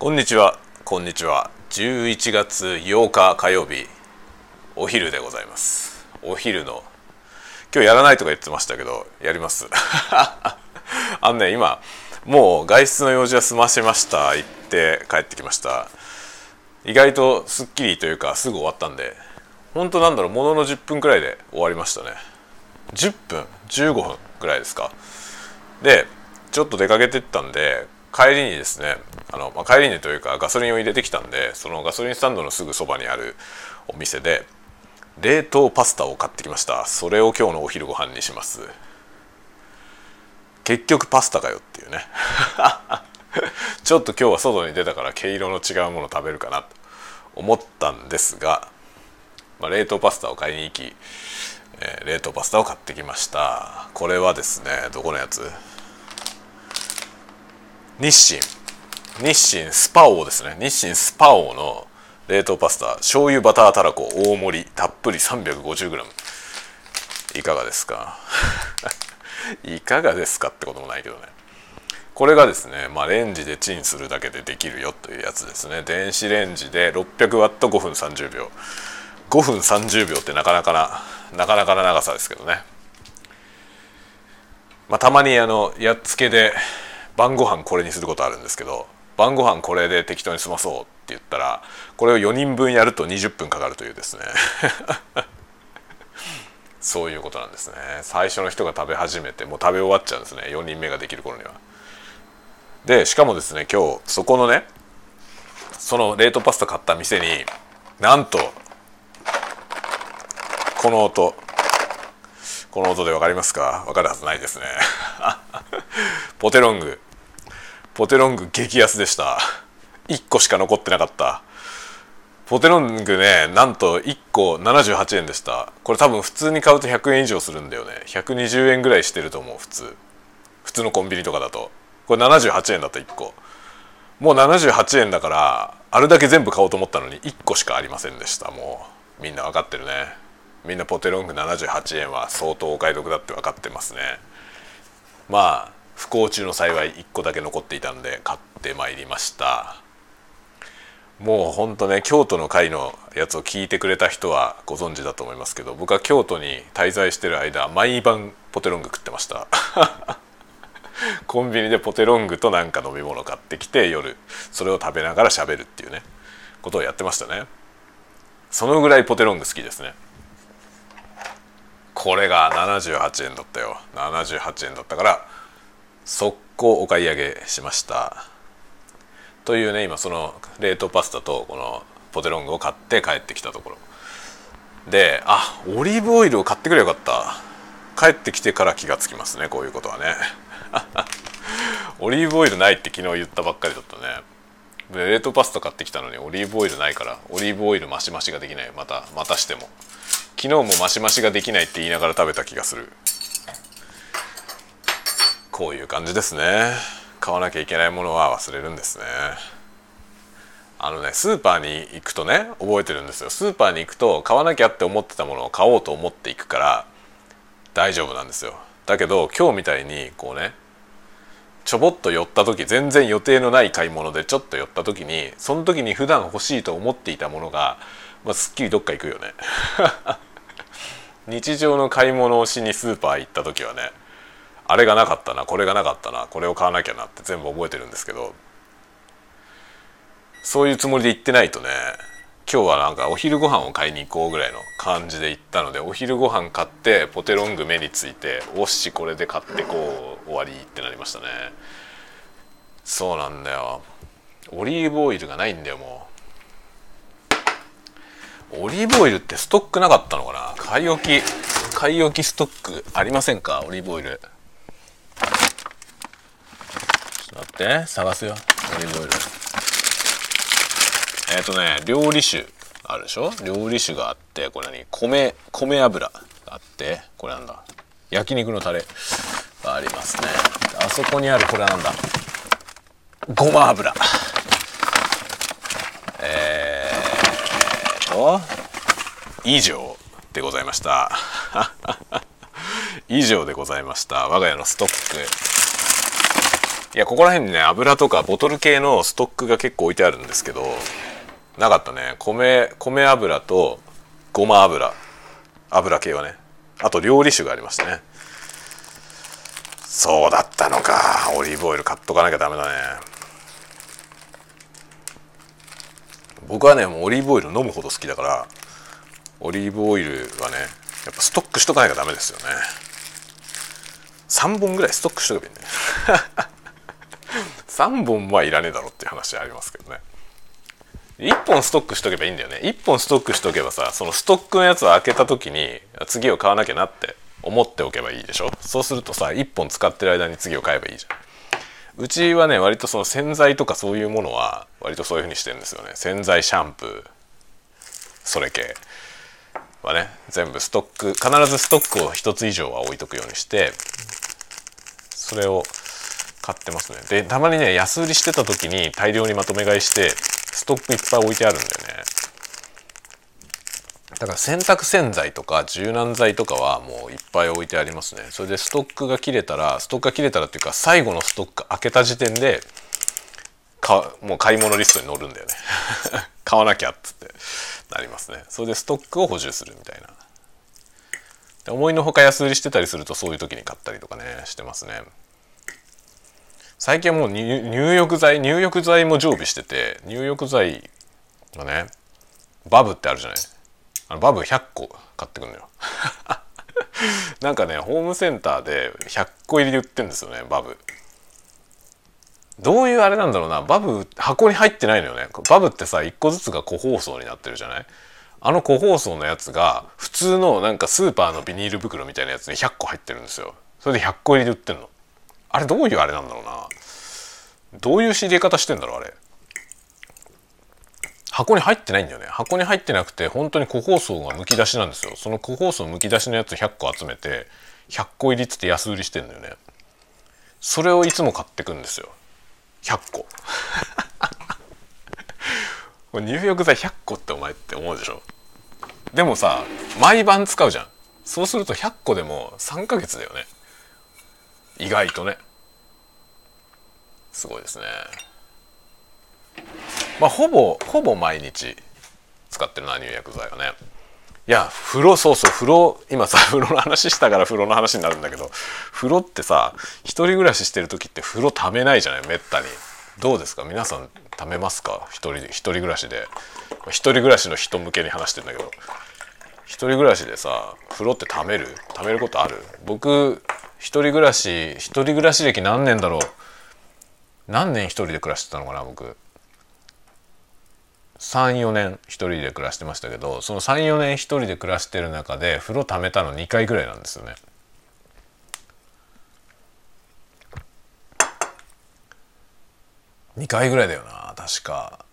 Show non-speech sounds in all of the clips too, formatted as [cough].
こんにちは。こんにちは。11月8日火曜日お昼でございます。お昼の今日やらないとか言ってましたけどやります。[laughs] あのね今もう外出の用事は済ませました。行って帰ってきました。意外とすっきりというかすぐ終わったんで本当なんだろうものの10分くらいで終わりましたね。10分？15分ぐらいですか。でちょっと出かけてったんで帰りにですねあの、まあ、帰りにというかガソリンを入れてきたんでそのガソリンスタンドのすぐそばにあるお店で冷凍パスタを買ってきました。それを今日のお昼ご飯にします。結局パスタかよっていうね。[laughs] ちょっと今日は外に出たから毛色の違うもの食べるかなと思ったんですが、まあ、冷凍パスタを買いに行き、えー、冷凍パスタを買ってきました。これはですねどこのやつ？日清。日清スパオですね。日清スパオの冷凍パスタ。醤油バターたらこ大盛り。たっぷり 350g いかがですか？[laughs] いかがですかってこともないけどね。これがですね、まあ、レンジでチンするだけでできるよというやつですね。電子レンジで 600W5 分30秒。5分30秒ってなかなかななかなかな長さですけどね。まあたまにあのやっつけで晩ご飯これにすることあるんですけど晩ご飯これで適当に済まそうって言ったらこれを4人分やると20分かかるというですね。[laughs] そういうことなんですね。最初の人が食べ始めてもう食べ終わっちゃうんですね。4人目ができる頃には。でしかもですね今日そこのねその冷凍パスタ買った店になんとこの音。この音で分かりますか？分かるはずないですね。[laughs] ポテロング。ポテロング激安でした。1個しか残ってなかった。ポテロングねなんと1個78円でした。これ多分普通に買うと100円以上するんだよね。120円ぐらいしてると思う普通。普通のコンビニとかだと。これ78円だった1個。もう78円だからあれだけ全部買おうと思ったのに1個しかありませんでした。もうみんな分かってるね。みんなポテロング78円は相当お買い得だって分かってますね。まあ不幸中の幸い1個だけ残っていたんで買ってまいりました。もうほんとね京都の会のやつを聞いてくれた人はご存知だと思いますけど僕は京都に滞在してる間毎晩ポテロング食ってました。[laughs] コンビニでポテロングとなんか飲み物買ってきて夜それを食べながら喋るっていうねことをやってましたね。そのぐらいポテロング好きですね。これが78円だったよ。78円だったから速攻お買い上げしました。というね今その冷凍パスタとこのポテロングを買って帰ってきたところ。であオリーブオイルを買ってくれよかった。帰ってきてから気がつきますねこういうことはね。[laughs] オリーブオイルないって昨日言ったばっかりだったね。で冷凍パスタ買ってきたのにオリーブオイルないからオリーブオイル増し増しができない。またまたしても。昨日も増し増しができないって言いながら食べた気がする。こういう感じですね。買わなきゃいけないものは忘れるんですね。あのねスーパーに行くとね覚えてるんですよ。スーパーに行くと買わなきゃって思ってたものを買おうと思っていくから大丈夫なんですよ。だけど今日みたいにこうねちょぼっと寄った時全然予定のない買い物でちょっと寄った時にその時に普段欲しいと思っていたものが、まあ、すっきりどっか行くよね。[laughs] 日常の買い物をしにスーパー行った時はねあれがなかったなこれがなかったなこれを買わなきゃなって全部覚えてるんですけどそういうつもりで行ってないとね今日はなんかお昼ご飯を買いに行こうぐらいの感じで行ったのでお昼ご飯買ってポテロング目についておっしこれで買ってこう終わりってなりましたね。そうなんだよ。オリーブオイルがないんだよもう。オリーブオイルってストックなかったのかな？買い置き買い置きストックありませんか？オリーブオイル。待って探すよ。オリーブオイル。えっ、ー、とね料理酒あるでしょ？料理酒があってこれ何？米米油があってこれなんだ？焼肉のタレがありますね。あそこにあるこれなんだ？ごま油。えーと以上でございました。[laughs] 以上でございました。我が家のストック。いやここら辺にね油とかボトル系のストックが結構置いてあるんですけどなかったね。米米油とごま油。油系はね。あと料理酒がありましたね。そうだったのか。オリーブオイル買っとかなきゃダメだね。僕はねもうオリーブオイル飲むほど好きだからオリーブオイルはねやっぱストックしとかなきゃダメですよね。3本ぐらいストックしとけばいいね3本はいらねえだろっていう話ありますけどね。1本ストックしとけばいいんだよね。1本ストックしとけばさそのストックのやつを開けた時に次を買わなきゃなって思っておけばいいでしょ。そうするとさ1本使ってる間に次を買えばいいじゃん。うちはね割とその洗剤とかそういうものは割とそういうふうにしてるんですよね。洗剤シャンプーそれ系はね全部ストック必ずストックを1つ以上は置いとくようにしてそれを買ってますね。でたまにね安売りしてた時に大量にまとめ買いしてストックいっぱい置いてあるんだよね。だから洗濯洗剤とか柔軟剤とかはもういっぱい置いてありますね。それでストックが切れたらストックが切れたらっていうか最後のストック開けた時点でかもう買い物リストに載るんだよね。[laughs] 買わなきゃっつってなりますね。それでストックを補充するみたいな。思いのほか安売りしてたりするとそういう時に買ったりとかねしてますね。最近はもう入浴剤入浴剤も常備してて入浴剤がねバブってあるじゃない。あのバブ100個買ってくんのよ。[laughs] なんかねホームセンターで100個入りで売ってるんですよねバブ。どういうあれなんだろうなバブ箱に入ってないのよね。バブってさ1個ずつが個包装になってるじゃない。あの個包装のやつが普通のなんかスーパーのビニール袋みたいなやつに100個入ってるんですよ。それで100個入りで売ってんの。あれどういうあれなんだろうな。どういう仕入れ方してんだろうあれ。箱に入ってないんだよね。箱に入ってなくて本当に個包装がむき出しなんですよ。その個包装むき出しのやつ100個集めて100個入りっつって安売りしてんだよね。それをいつも買ってくんですよ。100個入浴剤100個ってお前って思うでしょ。でもさ毎晩使うじゃん。そうすると100個でも3ヶ月だよね。意外とね。すごいですね。まあほぼほぼ毎日使ってるな入浴剤はね。いや風呂そうそう風呂今さ風呂の話したから風呂の話になるんだけど風呂ってさ一人暮らししてる時って風呂ためないじゃない？めったに。どうですか？皆さんためますか？一人一人暮らしで。一人暮らしの人向けに話してんだけど。一人暮らしでさ風呂ってためる？ためることある？僕一人暮らし一人暮らし歴何年だろう？何年一人で暮らしてたのかな僕。34年一人で暮らしてましたけどその34年一人で暮らしてる中で風呂溜めたの2回ぐらいなんですよね。2回ぐらいだよな確か。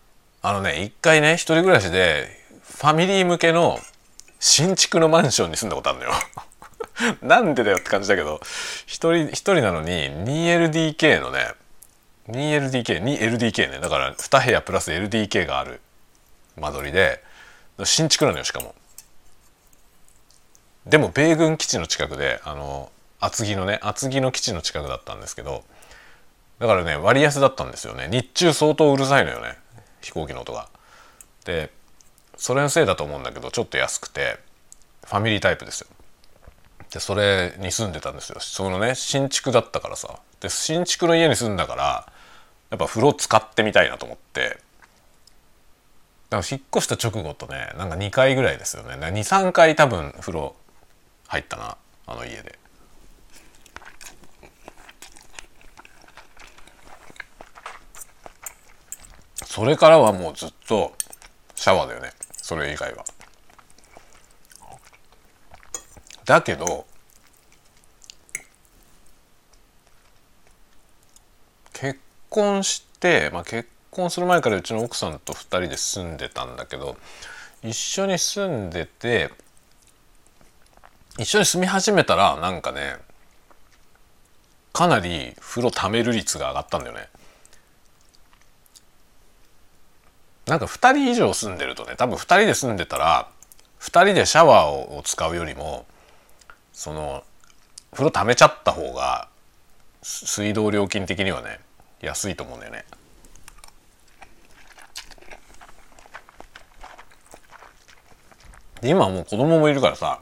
あのね1回ね一人暮らしでファミリー向けの新築のマンションに住んだことあるのよ。[laughs] なんでだよって感じだけど一人一人なのに 2LDK のね 2LDK2LDK ね。だから2部屋プラス LDK がある間取りで新築なのよしかも。でも米軍基地の近くであの厚木のね厚木の基地の近くだったんですけどだからね割安だったんですよね。日中相当うるさいのよね飛行機の音が。でそれのせいだと思うんだけどちょっと安くてファミリータイプですよ。でそれに住んでたんですよ。そのね新築だったからさ。で新築の家に住んだからやっぱ風呂使ってみたいなと思って。だから引っ越した直後とねなんか2回ぐらいですよね。23回多分風呂入ったなあの家で。それからはもうずっとシャワーだよね。それ以外は。だけど結婚して、まあ、結婚する前からうちの奥さんと2人で住んでたんだけど一緒に住んでて一緒に住み始めたらなんかねかなり風呂ためる率が上がったんだよね。なんか2人以上住んでるとね多分2人で住んでたら2人でシャワーを使うよりもその風呂溜めちゃった方が水道料金的にはね安いと思うんだよね。今はもう子供もいるからさ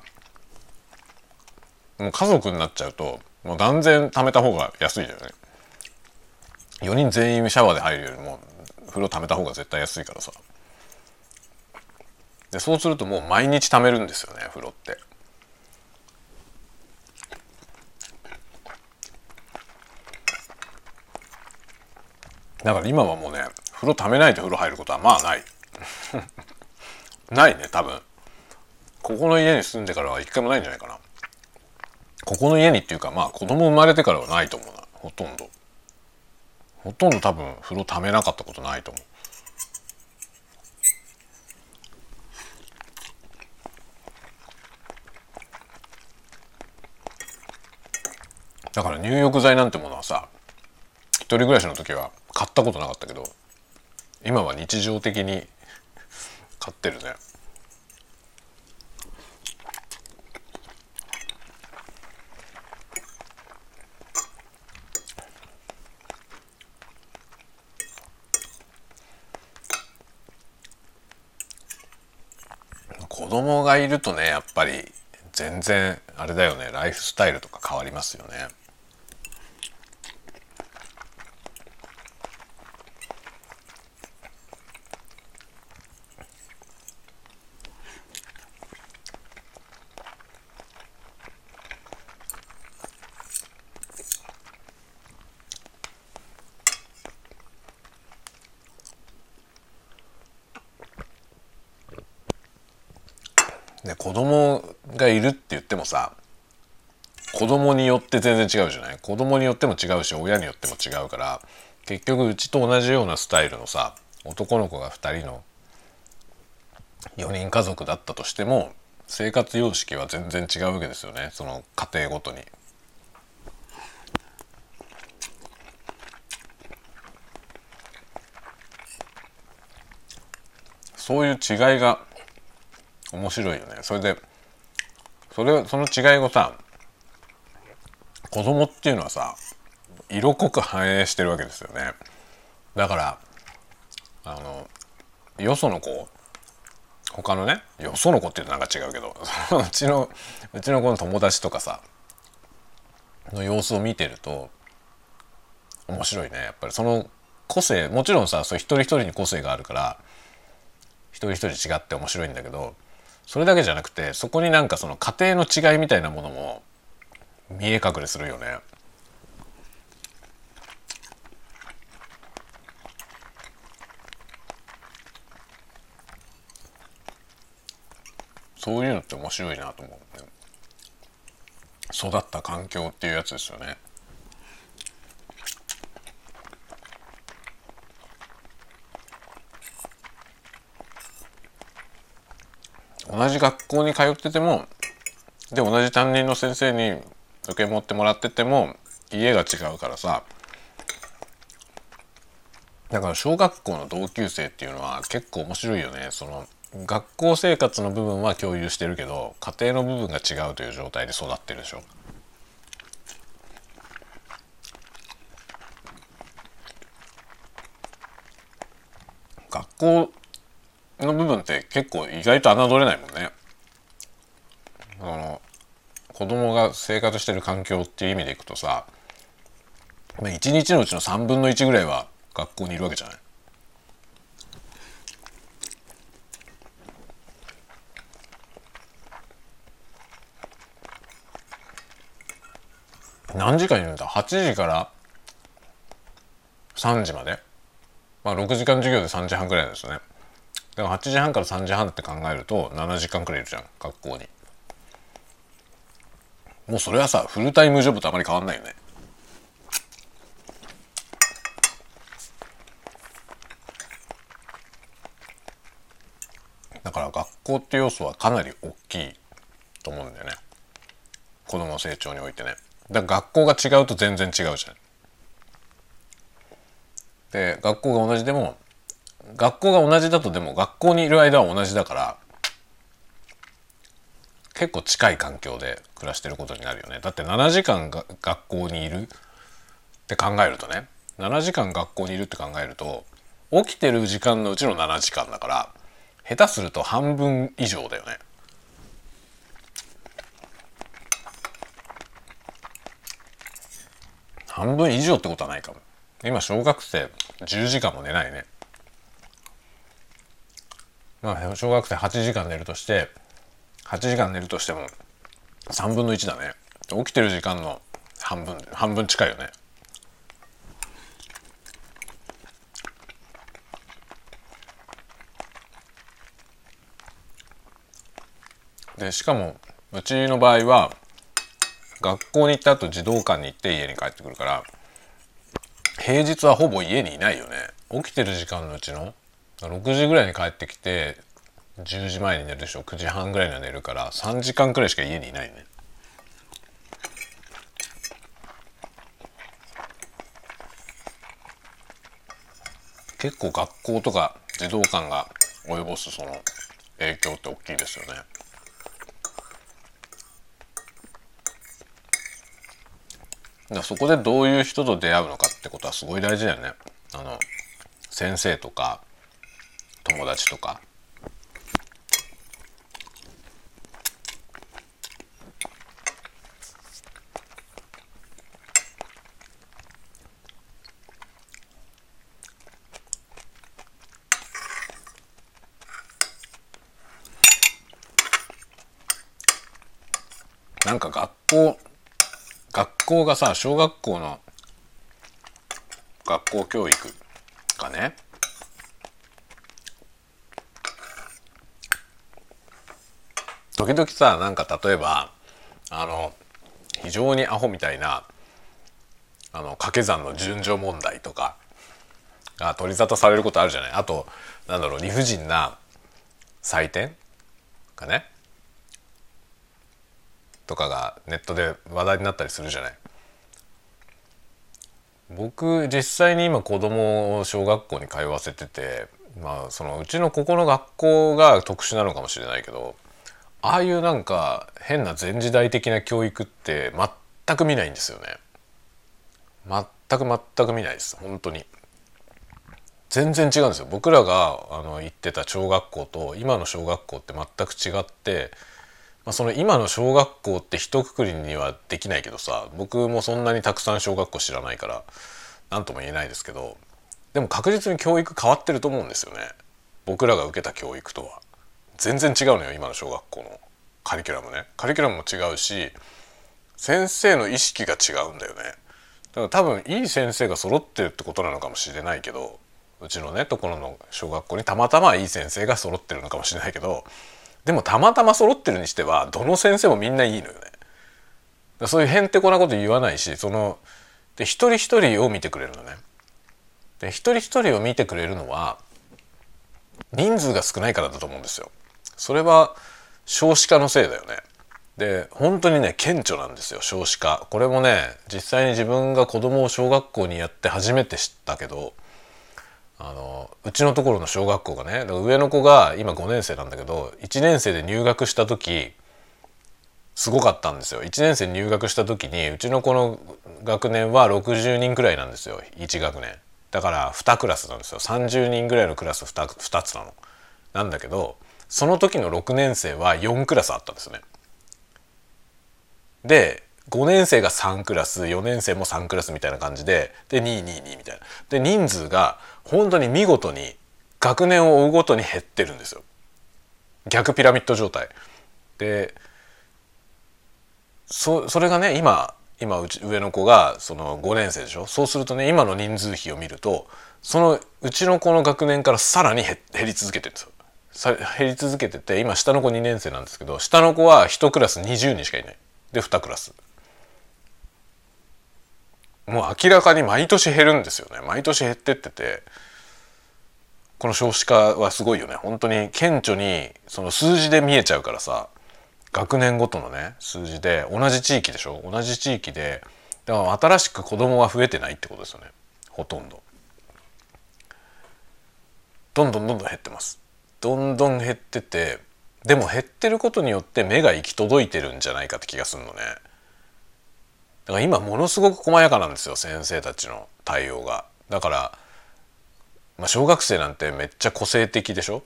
もう家族になっちゃうともう断然貯めた方が安いだよね4人全員シャワーで入るよりも風呂貯めた方が絶対安いからさ。でそうするともう毎日貯めるんですよね風呂って。だから今はもうね風呂溜めないで風呂入ることはまあない。[laughs] ないね多分。ここの家に住んでからは一回もないんじゃないかな。ここの家にっていうかまあ子供生まれてからはないと思うなほとんど。ほとんど多分風呂溜めなかったことないと思う。だから入浴剤なんてものはさ一人暮らしの時は買ったことなかったけど今は日常的に買ってるね子供がいるとねやっぱり全然あれだよねライフスタイルとか変わりますよね。で子供がいるって言ってもさ子供によって全然違うじゃない？子供によっても違うし親によっても違うから結局うちと同じようなスタイルのさ男の子が2人の4人家族だったとしても生活様式は全然違うわけですよね。その家庭ごとに。そういう違いが面白いよね。それでそれその違いをさ子供っていうのはさ色濃く反映してるわけですよね。だからあのよその子他のねよその子っていうとなんか違うけど [laughs] うちのうちの子の友達とかさの様子を見てると面白いね。やっぱりその個性もちろんさそう一人一人に個性があるから一人一人違って面白いんだけどそれだけじゃなくてそこになんかその家庭の違いみたいなものも見え隠れするよね。そういうのって面白いなと思う、ね、育った環境っていうやつですよね。同じ学校に通っててもで同じ担任の先生に受け持ってもらってても家が違うからさだから小学校の同級生っていうのは結構面白いよねその学校生活の部分は共有してるけど家庭の部分が違うという状態で育ってるでしょ。学校の部分って結構意外と侮れないもんね。子供が生活してる環境っていう意味でいくとさ1日のうちの3分の1ぐらいは学校にいるわけじゃない。何時間いるんだ？8時から3時まで？まあ6時間授業で3時半ぐらいですよね。だから8時半から3時半って考えると7時間くらいいるじゃん学校に。もうそれはさフルタイムジョブとあまり変わんないよね。だから学校って要素はかなり大きいと思うんだよね。子供の成長においてね。だから学校が違うと全然違うじゃん。で学校が同じでも学校が同じだとでも学校にいる間は同じだから結構近い環境で暮らしてることになるよね。だって7時間が学校にいる？って考えるとね。7時間学校にいるって考えると起きてる時間のうちの7時間だから下手すると半分以上だよね。半分以上ってことはないかも。今小学生10時間も寝ないね。まあ小学生8時間寝るとして8時間寝るとしても3分の1だね。起きてる時間の半分半分近いよね。でしかもうちの場合は学校に行った後児童館に行って家に帰ってくるから平日はほぼ家にいないよね。起きてる時間のうちの6時ぐらいに帰ってきて10時前に寝るでしょ。9時半ぐらいには寝るから3時間くらいしか家にいないね。結構学校とか児童館が及ぼすその影響って大きいですよね。そこでどういう人と出会うのかってことはすごい大事だよね。あの先生とか友達とか学校学校がさ小学校の学校教育がね。時々さなんか例えばあの非常にアホみたいなあの掛け算の順序問題とかが取り沙汰されることあるじゃない。あとなんだろう理不尽な採点がね。とかがネットで話題になったりするじゃない？僕実際に今子供を小学校に通わせててまあそのうちのここの学校が特殊なのかもしれないけどああいうなんか変な前時代的な教育って全く見ないんですよね。全く全く見ないです。本当に。全然違うんですよ。僕らがあの行ってた小学校と今の小学校って全く違ってまあ、その今の小学校って一括りにはできないけどさ僕もそんなにたくさん小学校知らないから何とも言えないですけどでも確実に教育変わってると思うんですよね。僕らが受けた教育とは。全然違うのよ今の小学校のカリキュラムね。カリキュラムも違うし先生の意識が違うんだよね。だから多分いい先生が揃ってるってことなのかもしれないけどうちのねところの小学校にたまたまいい先生が揃ってるのかもしれないけどでもたまたま揃ってるにしてはどの先生もみんないいのよね。そういうへんてこなこと言わないしそので一人一人を見てくれるのね。で一人一人を見てくれるのは人数が少ないからだと思うんですよ。それは少子化のせいだよね。で本当にね顕著なんですよ少子化。これもね実際に自分が子供を小学校にやって初めて知ったけどあのうちのところの小学校がね上の子が今5年生なんだけど1年生で入学した時すごかったんですよ1年生入学した時にうちの子の学年は60人くらいなんですよ1学年だから2クラスなんですよ30人ぐらいのクラス 2, 2つなの。なんだけどその時の6年生は4クラスあったんですね。で5年生が3クラス4年生も3クラスみたいな感じでで222みたいなで人数が本当に見事に学年を追うごとに減ってるんですよ。逆ピラミッド状態。でそそれがね今今うち上の子がその5年生でしょ？そうするとね今の人数比を見るとそのうちの子の学年からさらに減り続けてるんですよ。減り続けてて今下の子2年生なんですけど下の子は1クラス20人しかいない。で2クラス。もう明らかに毎年減るんですよね。毎年減ってってて。この少子化はすごいよね。本当に顕著にその数字で見えちゃうからさ。学年ごとのね数字で。同じ地域でしょ？同じ地域で。だから新しく子供が増えてないってことですよね。ほとんど。どんどんどんどん減ってます。どんどん減ってて。でも減ってることによって目が行き届いてるんじゃないかって気がするのね。だから今ものすごく細やかなんですよ先生たちの対応が。だから、まあ、小学生なんてめっちゃ個性的でしょ？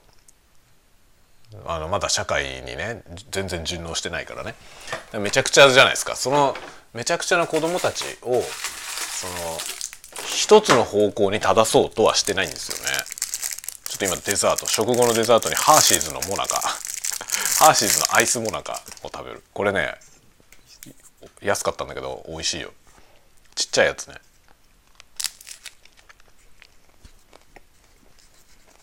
あのまだ社会にね全然順応してないからね。めちゃくちゃじゃないですか。そのめちゃくちゃな子供たちをその一つの方向に正そうとはしてないんですよね。ちょっと今デザート食後のデザートにハーシーズのモナカ。ハーシーズのアイスモナカを食べる。これね安かったんだけど美味しいよ。ちっちゃいやつね。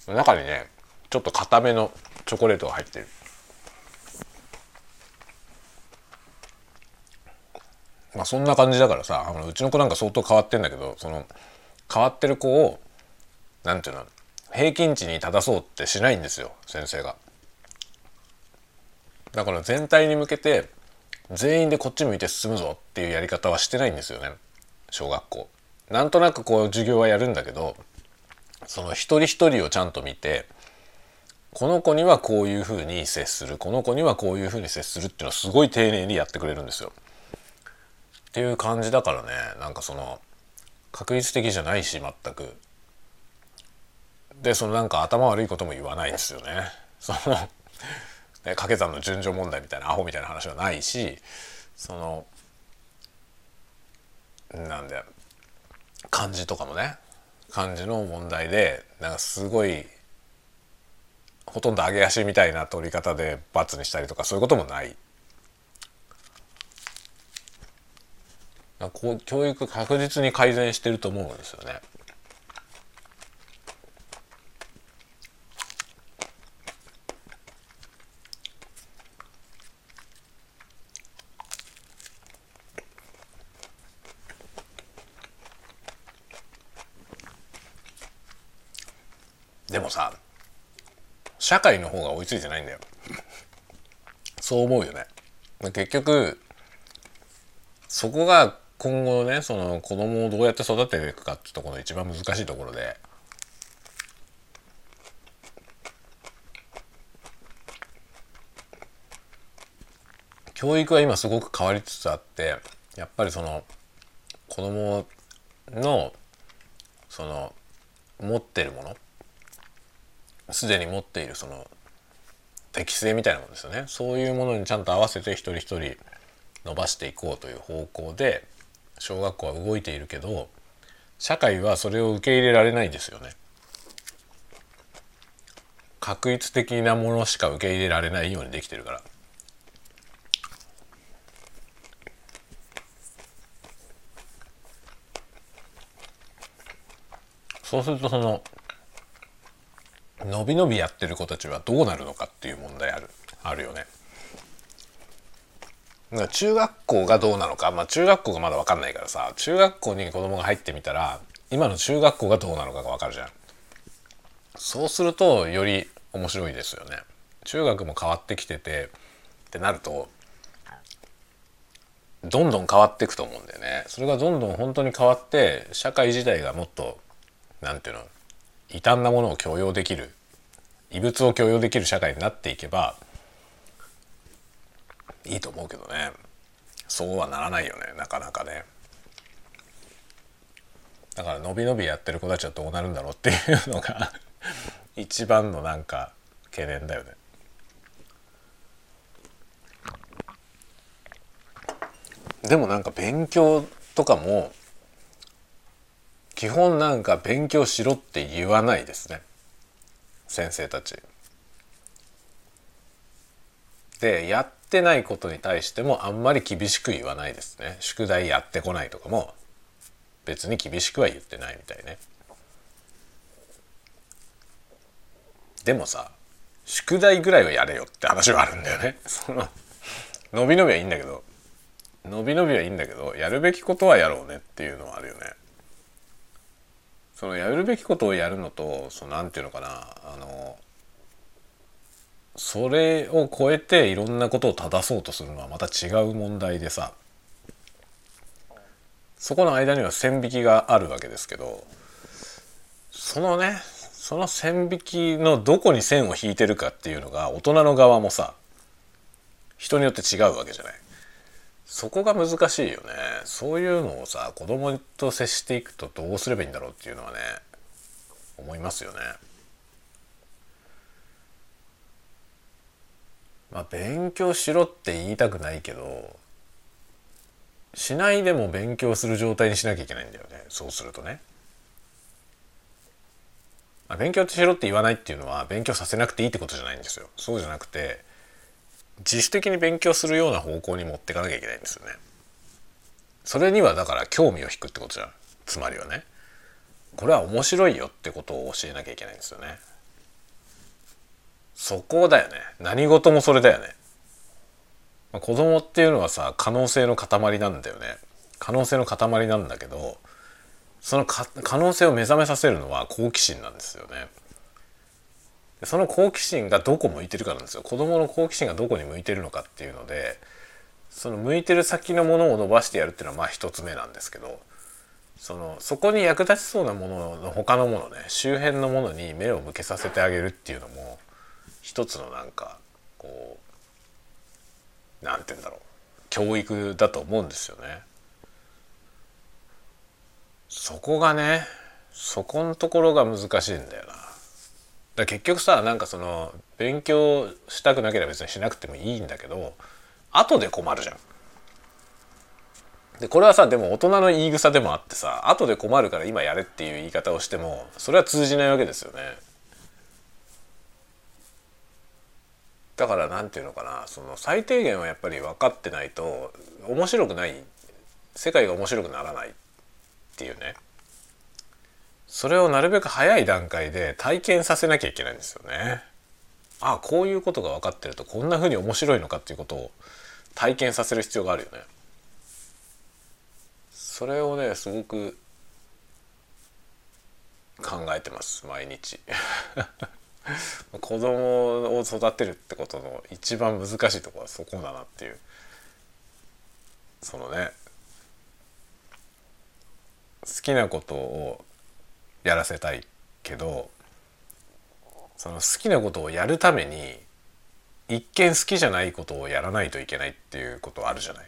中にねちょっと固めのチョコレートが入ってる。まあそんな感じだからさあのうちの子なんか相当変わってんだけどその変わってる子をなんていうの平均値に正そうってしないんですよ先生が。だから全体に向けて全員でこっち向いて進むぞっていうやり方はしてないんですよね小学校。なんとなくこう授業はやるんだけどその一人一人をちゃんと見てこの子にはこういうふうに接するこの子にはこういうふうに接するっていうのはすごい丁寧にやってくれるんですよ。っていう感じだからねなんかその確率的じゃないし全く。でそのなんか頭悪いことも言わないですよね。その掛け算の順序問題みたいなアホみたいな話はないしそのなんで漢字とかもね漢字の問題でなんかすごいほとんど上げ足みたいな取り方で罰にしたりとかそういうこともない。こう教育確実に改善してると思うんですよね。でもさ社会の方が追いついてないんだよ。[laughs] そう思うよね。結局そこが今後ねその子供をどうやって育てていくかってところの一番難しいところで。教育は今すごく変わりつつあってやっぱりその子供のその持ってるものすでに持っているその適性みたいなものですよねそういうものにちゃんと合わせて一人一人伸ばしていこうという方向で小学校は動いているけど社会はそれを受け入れられないんですよね。確率的なものしか受け入れられないようにできてるから。そうするとその伸び伸びやってる子たちはどうなるのかっていう問題あるあるよね。中学校がどうなのか、まあ、中学校がまだ分かんないからさ中学校に子供が入ってみたら今の中学校がどうなのかが分かるじゃん。そうするとより面白いですよね。中学も変わってきててってなるとどんどん変わっていくと思うんだよね。それがどんどん本当に変わって社会自体がもっと何て言うの異端なものを許容できる異物を許容できる社会になっていけばいいと思うけどねそうはならないよねなかなかねだから伸び伸びやってる子たちはどうなるんだろうっていうのが一番のなんか懸念だよねでもなんか勉強とかも基本なんか勉強しろって言わないですね先生たち。でやってないことに対してもあんまり厳しく言わないですね宿題やってこないとかも別に厳しくは言ってないみたいね。でもさ宿題ぐらいはやれよって話はあるんだよね。[laughs] その伸び伸びはいいんだけど伸び伸びはいいんだけどやるべきことはやろうねっていうのはあるよね。そのやるべきことをやるのとそのなんていうのかなあのそれを超えていろんなことを正そうとするのはまた違う問題でさそこの間には線引きがあるわけですけどそのねその線引きのどこに線を引いてるかっていうのが大人の側もさ人によって違うわけじゃない。そこが難しいよねそういうのをさ子供と接していくとどうすればいいんだろうっていうのはね思いますよね。まあ勉強しろって言いたくないけどしないでも勉強する状態にしなきゃいけないんだよねそうするとね。勉強しろって言わないっていうのは勉強させなくていいってことじゃないんですよ。そうじゃなくて自主的に勉強するような方向に持っていかなきゃいけないんですよね。それにはだから興味を引くってことじゃんつまりはね。これは面白いよってことを教えなきゃいけないんですよね。そこだよね。何事もそれだよね。まあ、子供っていうのはさ可能性の塊なんだよね。可能性の塊なんだけどその可能性を目覚めさせるのは好奇心なんですよね。その好奇心がどこ向いてるかなんですよ。子供の好奇心がどこに向いてるのかっていうのでその向いてる先のものを伸ばしてやるっていうのはまあ一つ目なんですけどそのそこに役立ちそうなものの他のものね周辺のものに目を向けさせてあげるっていうのも一つのなんかこうなんて言うんだろう教育だと思うんですよね。そこがねそこのところが難しいんだよな。だ結局さなんかその勉強したくなければ別にしなくてもいいんだけど後で困るじゃん。でこれはさでも大人の言い草でもあってさ後で困るから今やれっていう言い方をしてもそれは通じないわけですよね。だから何て言うのかなその最低限はやっぱり分かってないと面白くない世界が面白くならないっていうねそれをなるべく早い段階で体験させなきゃいけないんですよね。あこういうことが分かってるとこんな風に面白いのかっていうことを体験させる必要があるよね。それをねすごく考えてます毎日 [laughs] 子供を育てるってことの一番難しいところはそこだなっていうそのね好きなことをやらせたいけどその好きなことをやるために一見好きじゃないことをやらないといけないっていうことあるじゃない。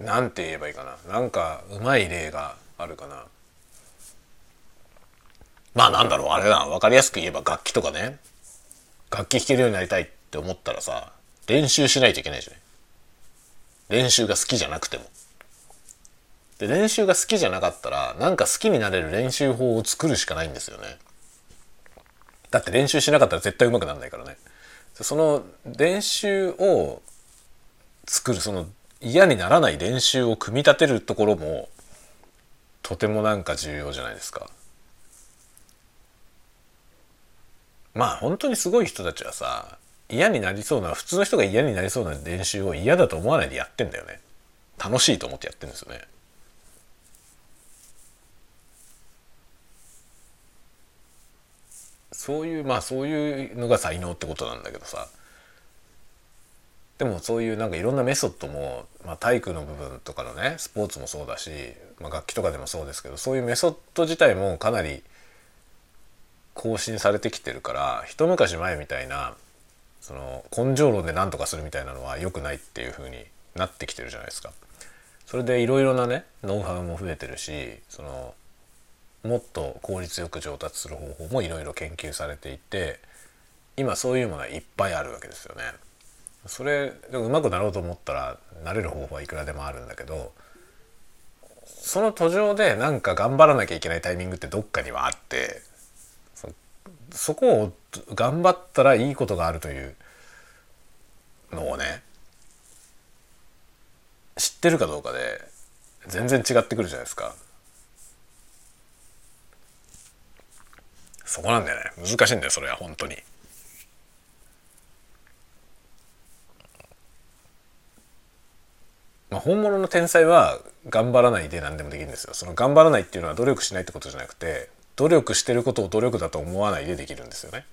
なんて言えばいいかな。なんかうまい例があるかな。まあなんだろう。あれだ。分かりやすく言えば楽器とかね。楽器弾けるようになりたいって思ったらさ練習しないといけないじゃない。練習が好きじゃなくても。で練習が好きじゃなかったらなんか好きになれる練習法を作るしかないんですよねだって練習しなかったら絶対うまくならないからねその練習を作るその嫌にならない練習を組み立てるところもとてもなんか重要じゃないですか。まあ本当にすごい人たちはさ嫌になりそうな普通の人が嫌になりそうな練習を嫌だと思わないでやってんだよね。楽しいと思ってやってんですよね。そういうまあそういうのが才能ってことなんだけどさでもそういうなんかいろんなメソッドも、まあ、体育の部分とかのねスポーツもそうだし、まあ、楽器とかでもそうですけどそういうメソッド自体もかなり更新されてきてるから一昔前みたいなその根性論で何とかするみたいなのは良くないっていう風になってきてるじゃないですか。それでいろいろなねノウハウも増えてるしそのもっと効率よく上達する方法もいろいろ研究されていて今そういうものはいっぱいあるわけですよね。それでうまくなろうと思ったらなれる方法はいくらでもあるんだけどその途上でなんか頑張らなきゃいけないタイミングってどっかにはあってそこを頑張ったらいいことがあるというのをね知ってるかどうかで全然違ってくるじゃないですか。そこなんだよね難しいんだよそれは本当に。まあ、本物の天才は頑張らないで何でもできるんですよ。その頑張らないっていうのは努力しないってことじゃなくて努力してることを努力だと思わないでできるんですよね。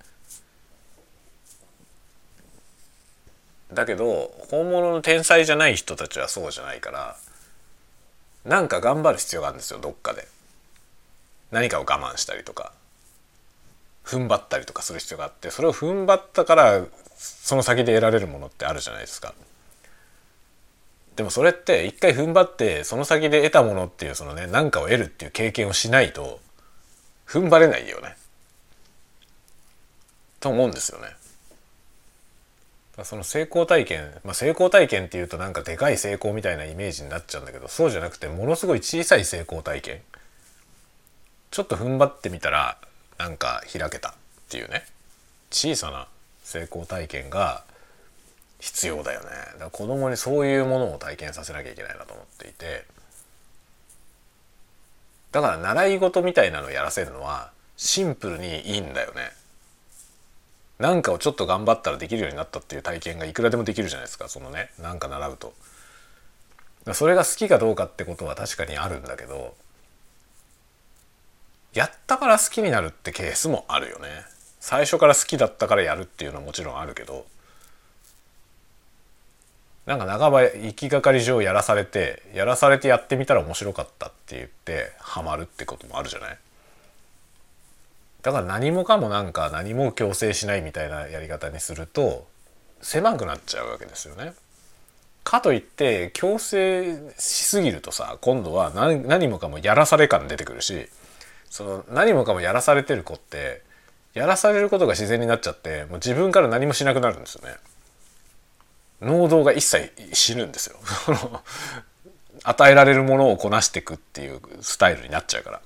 だけど本物の天才じゃない人たちはそうじゃないからなんか頑張る必要があるんですよどっかで。何かを我慢したりとか踏ん張ったりとかする必要があってそれを踏ん張ったからその先で得られるものってあるじゃないですか。でもそれって一回踏ん張ってその先で得たものっていうそのね何かを得るっていう経験をしないと踏ん張れないよね。と思うんですよね。その成功体験、まあ、成功体験っていうとなんかでかい成功みたいなイメージになっちゃうんだけどそうじゃなくてものすごい小さい成功体験ちょっと踏ん張ってみたらなんか開けたっていうね。小さな成功体験が必要だよね。だから子供にそういうものを体験させなきゃいけないなと思っていて。だから習い事みたいなのをやらせるのはシンプルにいいんだよね。何かをちょっと頑張ったらできるようになったっていう体験がいくらでもできるじゃないですか。そのね何か習うと。それが好きかどうかってことは確かにあるんだけどやったから好きになるってケースもあるよね。最初から好きだったからやるっていうのはもちろんあるけどなんか半ば行きがかり上やらされてやらされてやってみたら面白かったって言ってハマるってこともあるじゃない？だから何もかもなんか何も強制しないみたいなやり方にすると狭くなっちゃうわけですよね。かといって強制しすぎるとさ今度は何何もかもやらされ感出てくるしその何もかもやらされてる子ってやらされることが自然になっちゃってもう自分から何もしなくなるんですよね。能動が一切死ぬんですよ。[laughs] 与えられるものをこなしていくっていうスタイルになっちゃうから。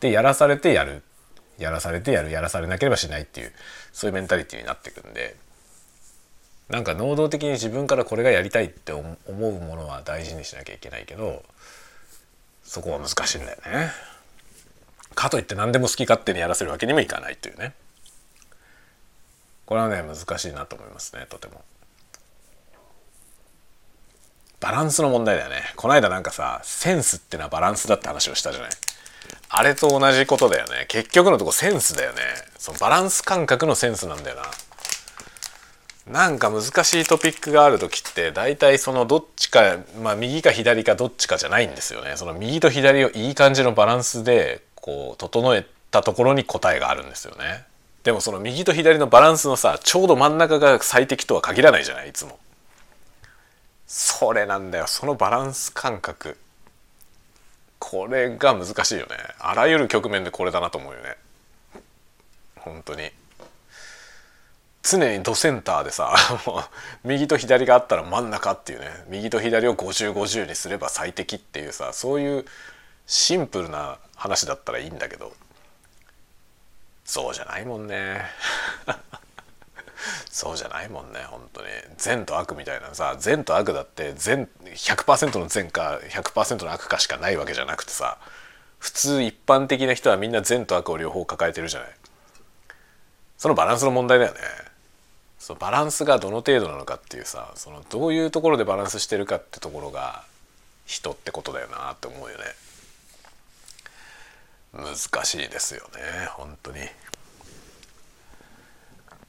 でやらされてやるやらされてやるやらされなければしないっていうそういうメンタリティーになっていくんでなんか能動的に自分からこれがやりたいって思うものは大事にしなきゃいけないけどそこは難しいんだよね。かといって何でも好き勝手にやらせるわけにもいかないというね。これはね難しいなと思いますねとても。バランスの問題だよね。この間なんかさセンスってのはバランスだって話をしたじゃない。あれと同じことだよね。結局のとこセンスだよね。そのバランス感覚のセンスなんだよな。なんか難しいトピックがある時って大体そのどっちかまあ右か左かどっちかじゃないんですよね。その右と左をいい感じのバランスでこう整えたところに答えがあるんですよね。でもその右と左のバランスのさちょうど真ん中が最適とは限らないじゃないいつも。それなんだよ。そのバランス感覚。これが難しいよね。あらゆる局面でこれだなと思うよね。本当に。常にドセンターでさ [laughs] もう右と左があったら真ん中っていうね。右と左を5050にすれば最適っていうさそういうシンプルな話だったらいいんだけどそうじゃないもんね。[laughs] そうじゃないもんね本当に。善と悪みたいなさ善と悪だって善100%の善か100%の悪かしかないわけじゃなくてさ普通一般的な人はみんな善と悪を両方抱えてるじゃない。そのバランスの問題だよね。そのバランスがどの程度なのかっていうさそのどういうところでバランスしてるかってところが人ってことだよなって思うよね。難しいですよね本当に。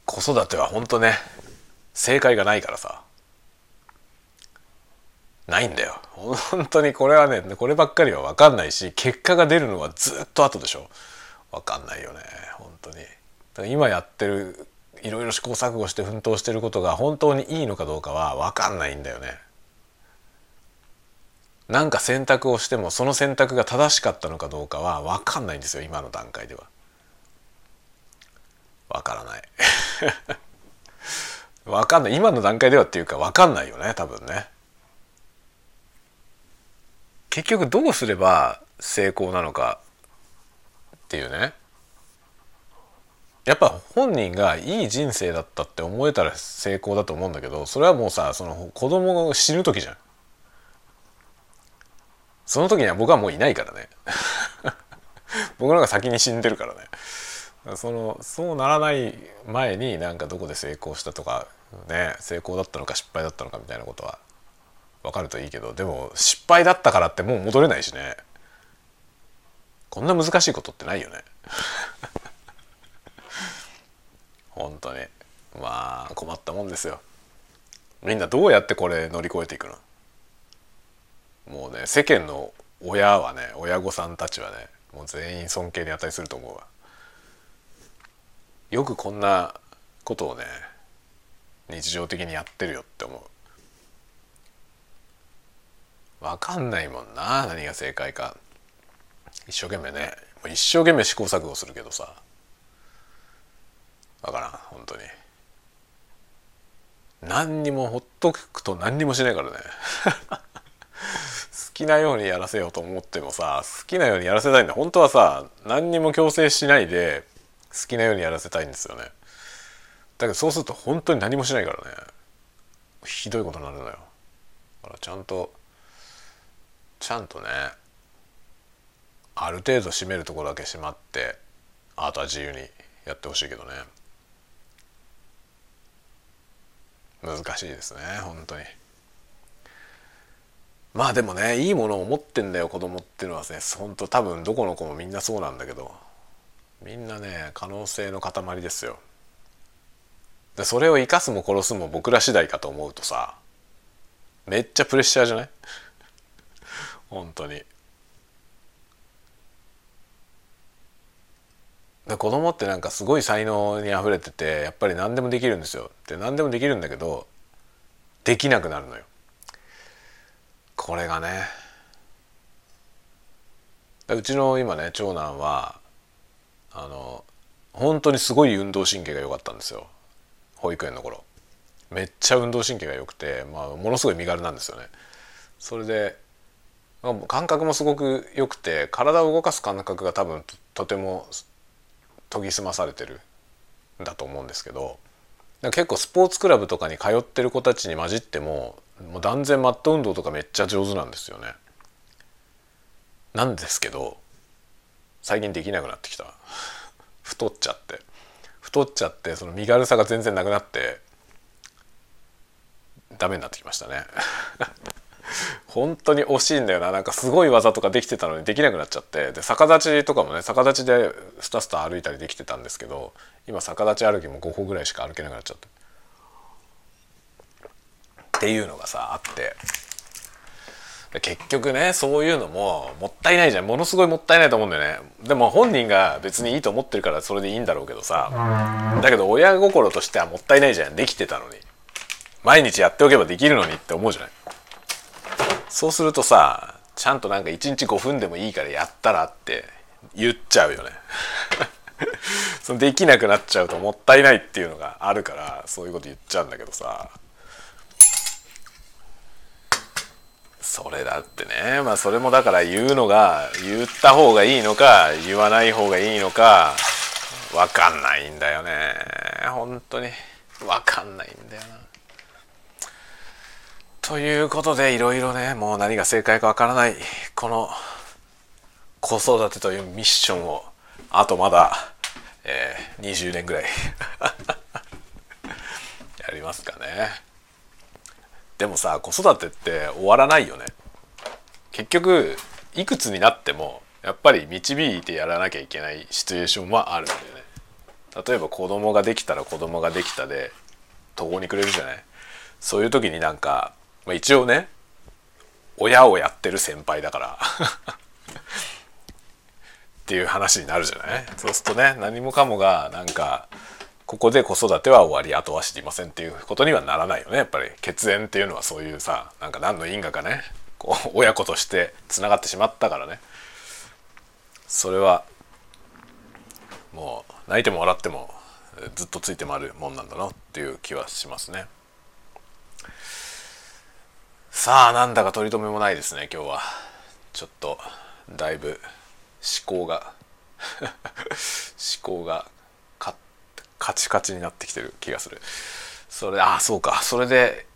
子育ては本当ね正解がないからさ。ないんだよ。本当にこれはねこればっかりは分かんないし結果が出るのはずっと後でしょ。分かんないよね本当に。だから今やってるいろいろ試行錯誤して奮闘してることが本当にいいのかどうかは分かんないんだよね。なんか選択をしてもその選択が正しかったのかどうかは分かんないんですよ今の段階では。分からない。[laughs] 分かんない。今の段階ではっていうか分かんないよね多分ね。結局どうすれば成功なのかっていうね。やっぱ本人がいい人生だったって思えたら成功だと思うんだけどそれはもうさその子供が死ぬ時じゃん。その時には僕はもういないからね。[laughs] 僕の方が先に死んでるからね。そのそうならない前になんかどこで成功したとかね成功だったのか失敗だったのかみたいなことは分かるといいけどでも失敗だったからってもう戻れないしね。こんな難しいことってないよね。[laughs] 本当に。まあ困ったもんですよ。みんなどうやってこれ乗り越えていくの？もうね世間の親はね親御さんたちはねもう全員尊敬に値すると思うわ。よくこんなことをね日常的にやってるよって思う。分かんないもんな何が正解か。一生懸命ね一生懸命試行錯誤するけどさ。分からん本当に。何にもほっとくと何にもしないからね。好きなようにやらせようと思ってもさ好きなようにやらせたいんだ。本当はさ何にも強制しないで好きなようにやらせたいんですよね。だけどそうすると本当に何もしないからね。ひどいことになるのよ。だからちゃんとちゃんとねある程度締めるところだけ締まってあとは自由にやってほしいけどね。難しいですね本当に。まあでもねいいものを持ってんだよ子供っていうのはね。本当多分どこの子もみんなそうなんだけど。みんなね可能性の塊ですよ。でそれを生かすも殺すも僕ら次第かと思うとさめっちゃプレッシャーじゃない？[laughs] 本当に。で子供ってなんかすごい才能にあふれててやっぱり何でもできるんですよ。で何でもできるんだけどできなくなるのよ。これがね。うちの今ね長男はあの本当にすごい運動神経が良かったんですよ。保育園の頃。めっちゃ運動神経が良くて、まあ、ものすごい身軽なんですよね。それで感覚もすごく良くて体を動かす感覚が多分とても研ぎ澄まされてる。んだと思うんですけど結構スポーツクラブとかに通ってる子たちに混じってももう断然マット運動とかめっちゃ上手なんですよね。なんですけど最近できなくなってきた。太っちゃって。太っちゃってその身軽さが全然なくなってダメになってきましたね。[laughs] 本当に惜しいんだよな。なんかすごい技とかできてたのにできなくなっちゃって。で逆立ちとかもね逆立ちでスタスタ歩いたりできてたんですけど今逆立ち歩きも5歩ぐらいしか歩けなくなっちゃって。っていうのがさあって。結局ねそういうのももったいないじゃん。ものすごいもったいないと思うんだよね。でも本人が別にいいと思ってるからそれでいいんだろうけどさ。だけど親心としてはもったいないじゃん。できてたのに。毎日やっておけばできるのにって思うじゃない。そうするとさちゃんとなんか1日5分でもいいからやったらって言っちゃうよね。[laughs] そのできなくなっちゃうともったいないっていうのがあるからそういうこと言っちゃうんだけどさ。それだってね。まあそれもだから言うのが言った方がいいのか言わない方がいいのか分かんないんだよね。本当に。分かんないんだよな。ということでいろいろねもう何が正解かわからないこの子育てというミッションをあとまだ、えー、20年ぐらい。[laughs] やりますかね。でもさ子育てって終わらないよね。結局いくつになってもやっぱり導いてやらなきゃいけないシチュエーションはあるんだよね。例えば子供ができたら子供ができたで途方に暮れるじゃない？そういう時になんかまあ、一応ね親をやってる先輩だから。っていう話になるじゃない？そうするとね何もかもがなんかここで子育ては終わりあとは知りませんっていうことにはならないよね。やっぱり血縁っていうのはそういうさなんか何の因果かね。こう [laughs] 親子としてつながってしまったからね。それはもう泣いても笑ってもずっとついて回るもんなんだなっていう気はしますね。さあなんだか取り留めもないですね今日は。ちょっとだいぶ思考が [laughs] 思考がカチカチになってきてる気がする。それあそうか。それで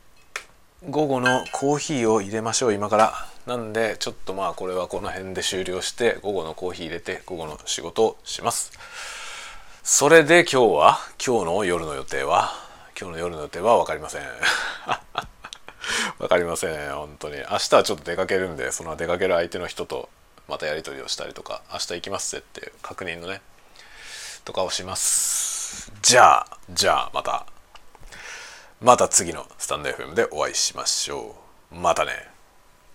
午後のコーヒーを入れましょう今から。なんでちょっとまあこれはこの辺で終了して午後のコーヒー入れて午後の仕事をします。それで今日は今日の夜の予定は？今日の夜の予定は？分かりません。[laughs] 分かりません。本当に。明日はちょっと出かけるんでその出かける相手の人とまたやり取りをしたりとか明日行きますぜっていう確認のねとかをします。じゃあじゃあまた。また次のスタンド FM でお会いしましょう。またね。